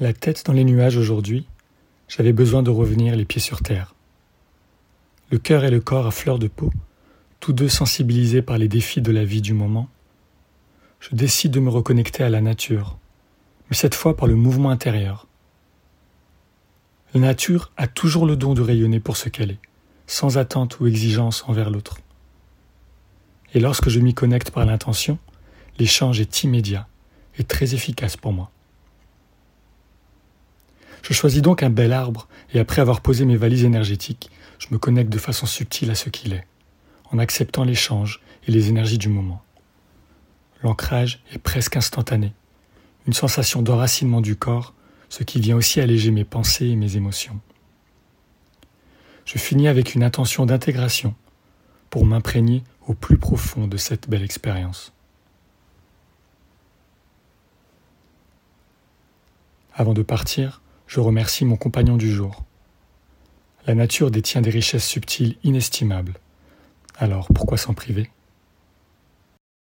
La tête dans les nuages aujourd'hui, j'avais besoin de revenir les pieds sur terre. Le cœur et le corps à fleur de peau, tous deux sensibilisés par les défis de la vie du moment, je décide de me reconnecter à la nature, mais cette fois par le mouvement intérieur. La nature a toujours le don de rayonner pour ce qu'elle est, sans attente ou exigence envers l'autre. Et lorsque je m'y connecte par l'intention, l'échange est immédiat et très efficace pour moi. Je choisis donc un bel arbre et après avoir posé mes valises énergétiques, je me connecte de façon subtile à ce qu'il est, en acceptant l'échange et les énergies du moment. L'ancrage est presque instantané, une sensation d'enracinement du corps, ce qui vient aussi alléger mes pensées et mes émotions. Je finis avec une intention d'intégration pour m'imprégner au plus profond de cette belle expérience. Avant de partir, je remercie mon compagnon du jour. La nature détient des richesses subtiles inestimables. Alors pourquoi s'en priver?